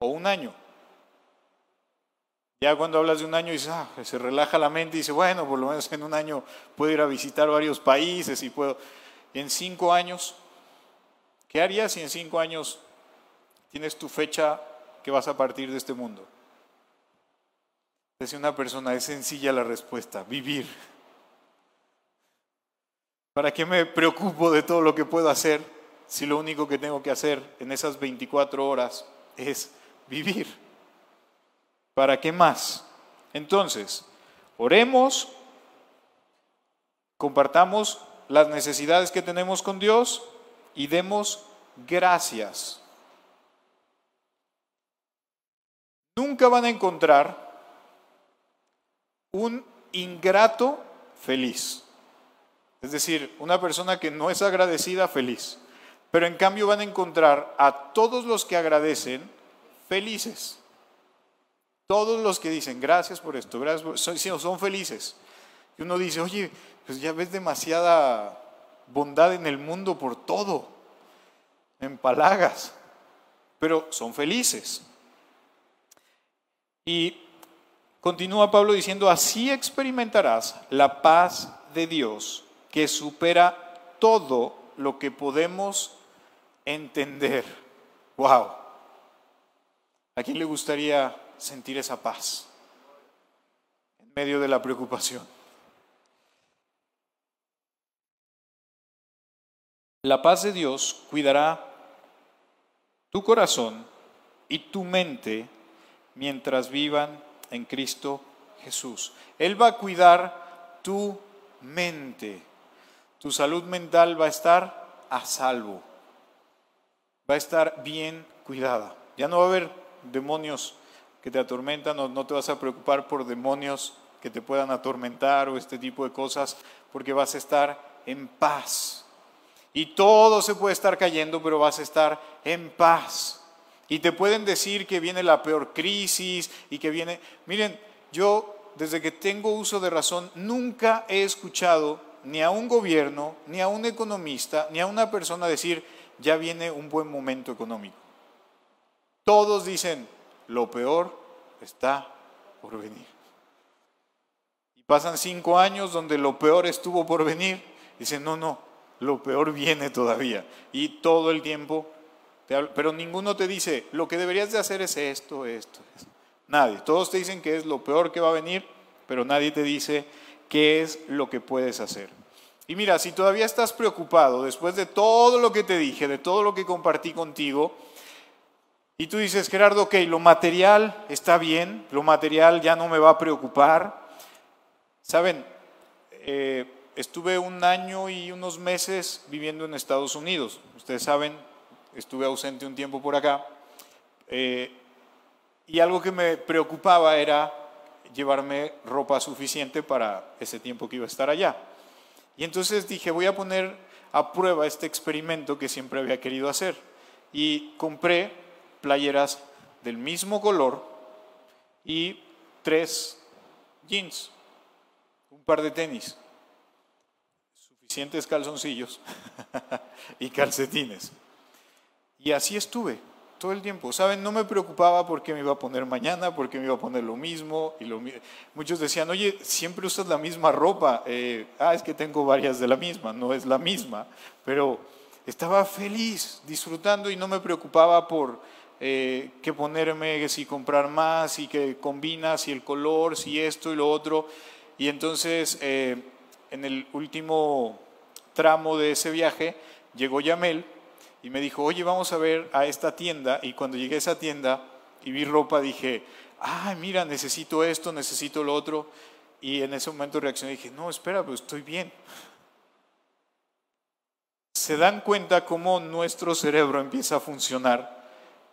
S1: O un año. Ya cuando hablas de un año, dices, ah, se relaja la mente y dice, bueno, por lo menos en un año puedo ir a visitar varios países y puedo. en cinco años, ¿qué harías si en cinco años tienes tu fecha que vas a partir de este mundo? Dice una persona, es sencilla la respuesta, vivir. ¿Para qué me preocupo de todo lo que puedo hacer si lo único que tengo que hacer en esas 24 horas es vivir? ¿Para qué más? Entonces, oremos, compartamos las necesidades que tenemos con Dios y demos gracias. Nunca van a encontrar un ingrato feliz. Es decir, una persona que no es agradecida, feliz. Pero en cambio van a encontrar a todos los que agradecen felices. Todos los que dicen gracias por esto, gracias por... Son, son felices. Y uno dice, oye, pues ya ves demasiada bondad en el mundo por todo, en palagas, pero son felices. Y continúa Pablo diciendo, así experimentarás la paz de Dios que supera todo lo que podemos entender. ¡Wow! ¿A quién le gustaría sentir esa paz en medio de la preocupación? La paz de Dios cuidará tu corazón y tu mente mientras vivan en Cristo Jesús. Él va a cuidar tu mente. Tu salud mental va a estar a salvo. Va a estar bien cuidada. Ya no va a haber demonios que te atormentan, no, no te vas a preocupar por demonios que te puedan atormentar o este tipo de cosas, porque vas a estar en paz. Y todo se puede estar cayendo, pero vas a estar en paz. Y te pueden decir que viene la peor crisis y que viene... Miren, yo desde que tengo uso de razón nunca he escuchado ni a un gobierno, ni a un economista, ni a una persona decir, ya viene un buen momento económico. Todos dicen, lo peor está por venir. Y pasan cinco años donde lo peor estuvo por venir. Dicen, no, no, lo peor viene todavía. Y todo el tiempo, pero ninguno te dice, lo que deberías de hacer es esto, esto, esto. Nadie. Todos te dicen que es lo peor que va a venir, pero nadie te dice qué es lo que puedes hacer. Y mira, si todavía estás preocupado después de todo lo que te dije, de todo lo que compartí contigo, y tú dices, Gerardo, ok, lo material está bien, lo material ya no me va a preocupar. Saben, eh, estuve un año y unos meses viviendo en Estados Unidos. Ustedes saben, estuve ausente un tiempo por acá. Eh, y algo que me preocupaba era llevarme ropa suficiente para ese tiempo que iba a estar allá. Y entonces dije, voy a poner a prueba este experimento que siempre había querido hacer. Y compré playeras del mismo color y tres jeans, un par de tenis suficientes calzoncillos y calcetines. Y así estuve todo el tiempo. ¿Saben? No me preocupaba porque me iba a poner mañana, porque me iba a poner lo mismo. Y muchos decían, oye, siempre usas la misma ropa. Eh, ah, es que tengo varias de la misma, no es la misma. Pero estaba feliz, disfrutando y no me preocupaba por eh, qué ponerme, si comprar más, y que combina, si el color, si esto y lo otro. Y entonces... Eh, en el último tramo de ese viaje, llegó Yamel y me dijo, oye, vamos a ver a esta tienda. Y cuando llegué a esa tienda y vi ropa, dije, ah, mira, necesito esto, necesito lo otro. Y en ese momento reaccioné y dije, no, espera, pero estoy bien. Se dan cuenta cómo nuestro cerebro empieza a funcionar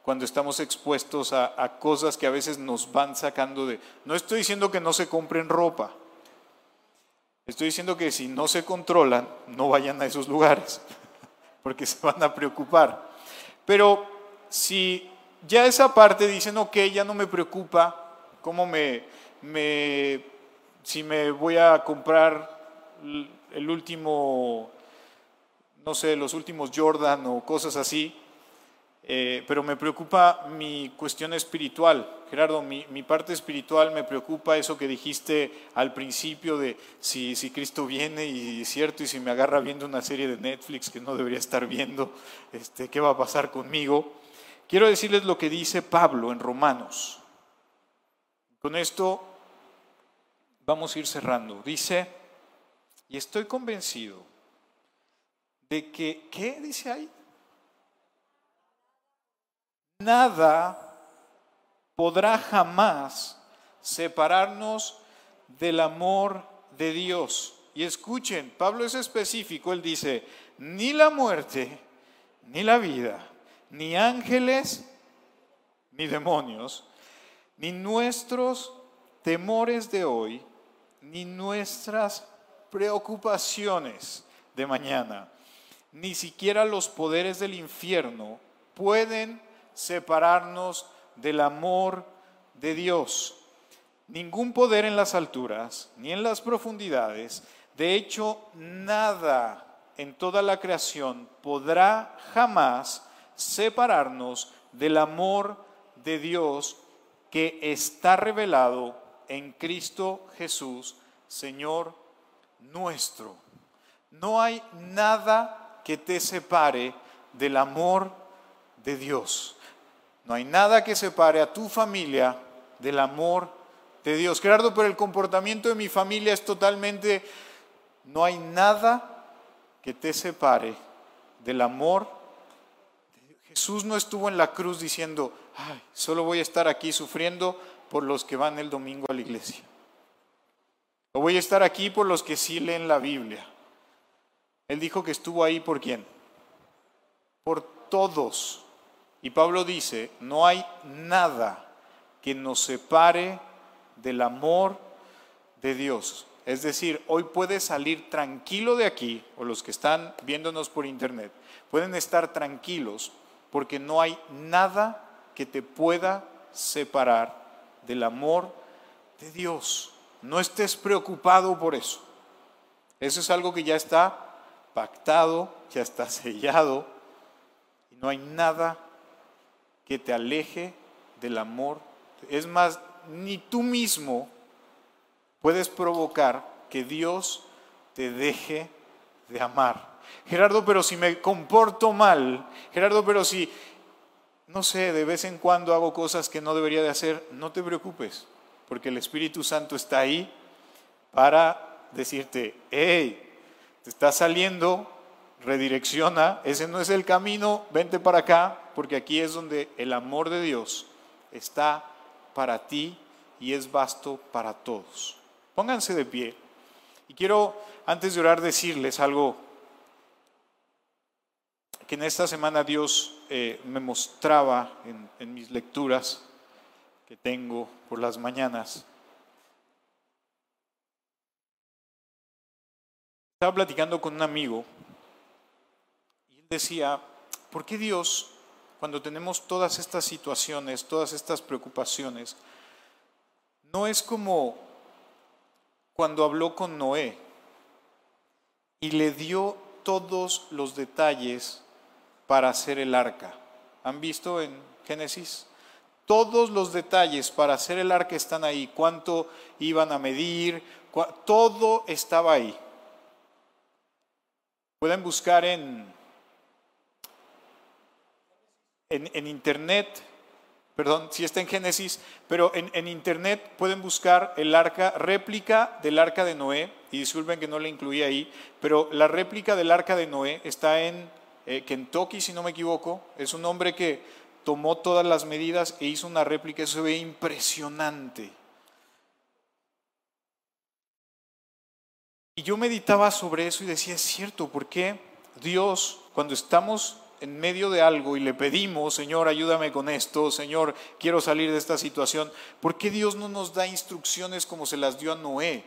S1: cuando estamos expuestos a, cosas que a veces nos van sacando de... No estoy diciendo que no se compren ropa, Estoy diciendo que si no se controlan, no vayan a esos lugares, porque se van a preocupar. Pero si ya esa parte dicen, ok, ya no me preocupa, ¿cómo me, me si me voy a comprar el último, no sé, los últimos Jordan o cosas así, eh, pero me preocupa mi cuestión espiritual. Gerardo, mi, parte espiritual me preocupa eso que dijiste al principio de si, si Cristo viene y es cierto, y si me agarra viendo una serie de Netflix que no debería estar viendo, este, ¿qué va a pasar conmigo? Quiero decirles lo que dice Pablo en Romanos. Con esto vamos a ir cerrando. Dice, y estoy convencido de que, ¿qué dice ahí? Nada podrá jamás separarnos del amor de Dios. Y escuchen, Pablo es específico, él dice, ni la muerte, ni la vida, ni ángeles, ni demonios, ni nuestros temores de hoy, ni nuestras preocupaciones de mañana, ni siquiera los poderes del infierno pueden separarnos del amor de Dios. Ningún poder en las alturas ni en las profundidades, de hecho nada en toda la creación podrá jamás separarnos del amor de Dios que está revelado en Cristo Jesús, Señor nuestro. No hay nada que te separe del amor de Dios. No hay nada que separe a tu familia del amor de Dios. Gerardo, pero el comportamiento de mi familia es totalmente... No hay nada que te separe del amor Jesús no estuvo en la cruz diciendo, ay, solo voy a estar aquí sufriendo por los que van el domingo a la iglesia. O voy a estar aquí por los que sí leen la Biblia. Él dijo que estuvo ahí por quién? Por todos. Y Pablo dice, no hay nada que nos separe del amor de Dios. Es decir, hoy puedes salir tranquilo de aquí, o los que están viéndonos por internet, pueden estar tranquilos porque no hay nada que te pueda separar del amor de Dios. No estés preocupado por eso. Eso es algo que ya está pactado, ya está sellado, y no hay nada que te aleje del amor. Es más, ni tú mismo puedes provocar que Dios te deje de amar. Gerardo, pero si me comporto mal, Gerardo, pero si, no sé, de vez en cuando hago cosas que no debería de hacer, no te preocupes, porque el Espíritu Santo está ahí para decirte, hey, te está saliendo, redirecciona, ese no es el camino, vente para acá, porque aquí es donde el amor de Dios está para ti y es vasto para todos. Pónganse de pie. Y quiero, antes de orar, decirles algo que en esta semana Dios eh, me mostraba en, en mis lecturas que tengo por las mañanas. Estaba platicando con un amigo y él decía, ¿por qué Dios, cuando tenemos todas estas situaciones, todas estas preocupaciones, no es como cuando habló con Noé y le dio todos los detalles para hacer el arca. ¿Han visto en Génesis? Todos los detalles para hacer el arca están ahí. Cuánto iban a medir, todo estaba ahí. Pueden buscar en, en, en internet perdón, si está en Génesis, pero en, internet pueden buscar el arca, réplica del arca de Noé, y disculpen que no la incluí ahí, pero la réplica del arca de Noé está en eh, Kentucky, si no me equivoco, es un hombre que tomó todas las medidas e hizo una réplica, eso se ve impresionante. Y yo meditaba sobre eso y decía, es cierto, ¿por qué Dios, cuando estamos en medio de algo y le pedimos, Señor, ayúdame con esto, Señor, quiero salir de esta situación, ¿por qué Dios no nos da instrucciones como se las dio a Noé?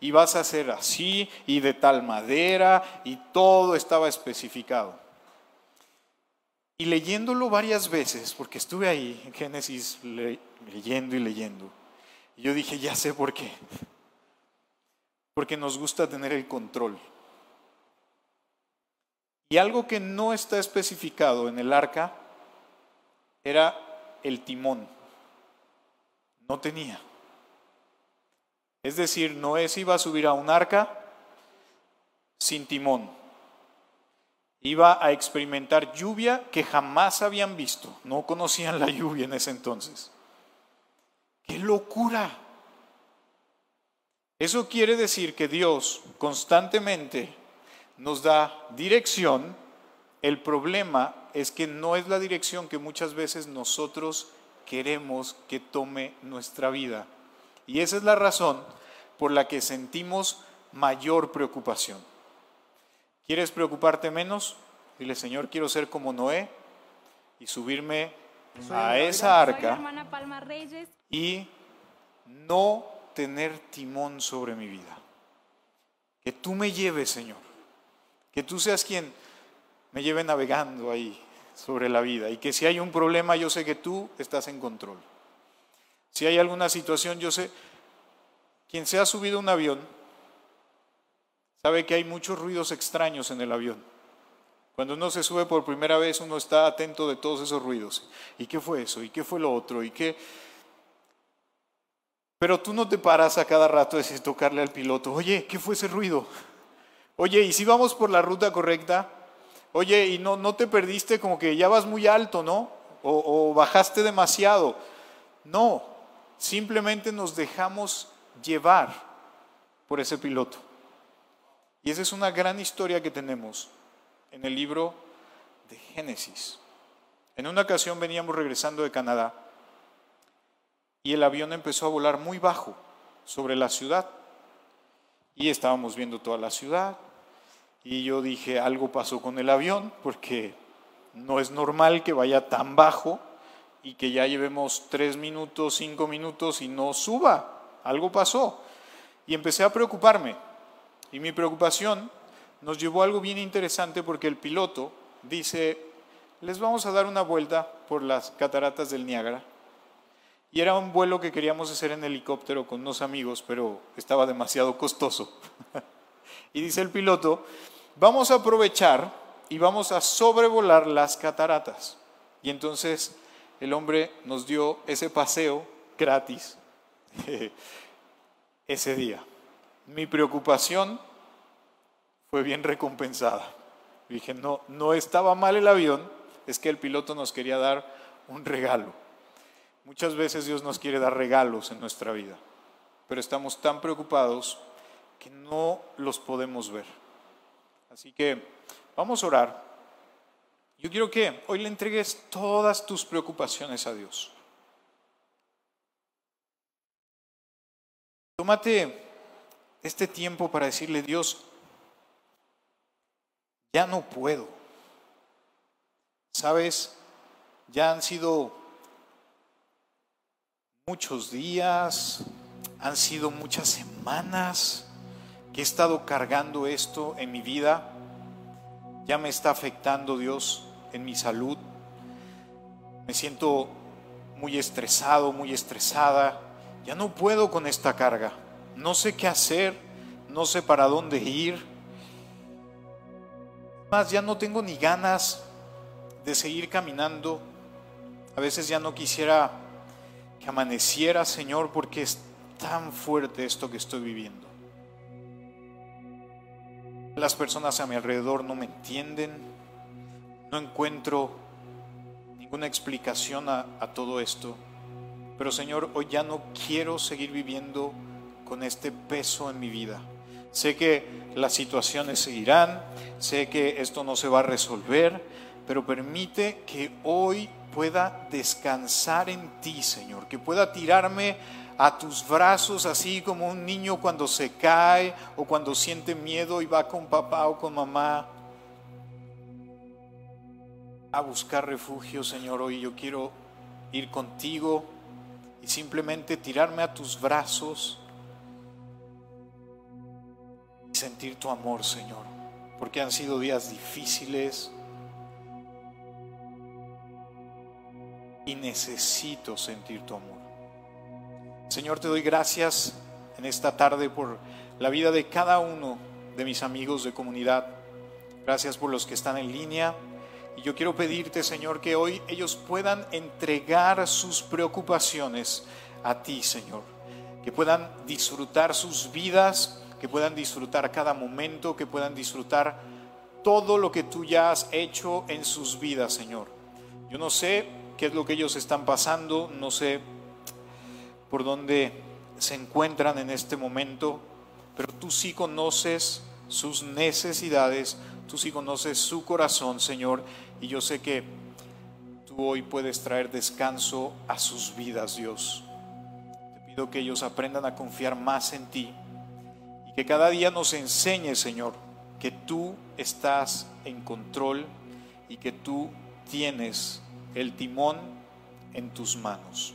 S1: Y vas a hacer así y de tal madera y todo estaba especificado. Y leyéndolo varias veces, porque estuve ahí en Génesis leyendo y leyendo, y yo dije, ya sé por qué. Porque nos gusta tener el control. Y algo que no está especificado en el arca era el timón. No tenía. Es decir, Noé se iba a subir a un arca sin timón. Iba a experimentar lluvia que jamás habían visto. No conocían la lluvia en ese entonces. ¡Qué locura! Eso quiere decir que Dios constantemente nos da dirección, el problema es que no es la dirección que muchas veces nosotros queremos que tome nuestra vida. Y esa es la razón por la que sentimos mayor preocupación. ¿Quieres preocuparte menos? Dile, Señor, quiero ser como Noé y subirme a esa arca y no tener timón sobre mi vida. Que tú me lleves, Señor que tú seas quien me lleve navegando ahí sobre la vida y que si hay un problema yo sé que tú estás en control. Si hay alguna situación yo sé, quien se ha subido a un avión sabe que hay muchos ruidos extraños en el avión. Cuando uno se sube por primera vez uno está atento de todos esos ruidos. ¿Y qué fue eso? ¿Y qué fue lo otro? ¿Y qué? Pero tú no te paras a cada rato de tocarle al piloto, oye, ¿qué fue ese ruido? Oye, ¿y si vamos por la ruta correcta? Oye, ¿y no, no te perdiste como que ya vas muy alto, ¿no? O, o bajaste demasiado. No, simplemente nos dejamos llevar por ese piloto. Y esa es una gran historia que tenemos en el libro de Génesis. En una ocasión veníamos regresando de Canadá y el avión empezó a volar muy bajo sobre la ciudad. Y estábamos viendo toda la ciudad. Y yo dije, algo pasó con el avión, porque no es normal que vaya tan bajo y que ya llevemos tres minutos, cinco minutos y no suba. Algo pasó. Y empecé a preocuparme. Y mi preocupación nos llevó a algo bien interesante porque el piloto dice, les vamos a dar una vuelta por las cataratas del Niágara. Y era un vuelo que queríamos hacer en helicóptero con unos amigos, pero estaba demasiado costoso. y dice el piloto, vamos a aprovechar y vamos a sobrevolar las cataratas. Y entonces el hombre nos dio ese paseo gratis ese día. Mi preocupación fue bien recompensada. Dije, no, no estaba mal el avión, es que el piloto nos quería dar un regalo. Muchas veces Dios nos quiere dar regalos en nuestra vida, pero estamos tan preocupados que no los podemos ver. Así que vamos a orar. Yo quiero que hoy le entregues todas tus preocupaciones a Dios. Tómate este tiempo para decirle, Dios, ya no puedo. Sabes, ya han sido muchos días, han sido muchas semanas que he estado cargando esto en mi vida. Ya me está afectando Dios en mi salud. Me siento muy estresado, muy estresada. Ya no puedo con esta carga. No sé qué hacer, no sé para dónde ir. Más, ya no tengo ni ganas de seguir caminando. A veces ya no quisiera que amaneciera, Señor, porque es tan fuerte esto que estoy viviendo. Las personas a mi alrededor no me entienden, no encuentro ninguna explicación a, todo esto. Pero Señor, hoy ya no quiero seguir viviendo con este peso en mi vida. Sé que las situaciones seguirán, sé que esto no se va a resolver, pero permite que hoy pueda descansar en ti, Señor, que pueda tirarme a tus brazos así como un niño cuando se cae o cuando siente miedo y va con papá o con mamá a buscar refugio, Señor. Hoy yo quiero ir contigo y simplemente tirarme a tus brazos y sentir tu amor, Señor, porque han sido días difíciles y necesito sentir tu amor. Señor, te doy gracias en esta tarde por la vida de cada uno de mis amigos de comunidad. Gracias por los que están en línea. Y yo quiero pedirte, Señor, que hoy ellos puedan entregar sus preocupaciones a ti, Señor. Que puedan disfrutar sus vidas, que puedan disfrutar cada momento, que puedan disfrutar todo lo que tú ya has hecho en sus vidas, Señor. Yo no sé qué es lo que ellos están pasando, no sé por dónde se encuentran en este momento, pero tú sí conoces sus necesidades, tú sí conoces su corazón, Señor, y yo sé que tú hoy puedes traer descanso a sus vidas, Dios. Te pido que ellos aprendan a confiar más en ti y que cada día nos enseñe, Señor, que tú estás en control y que tú tienes el timón en tus manos.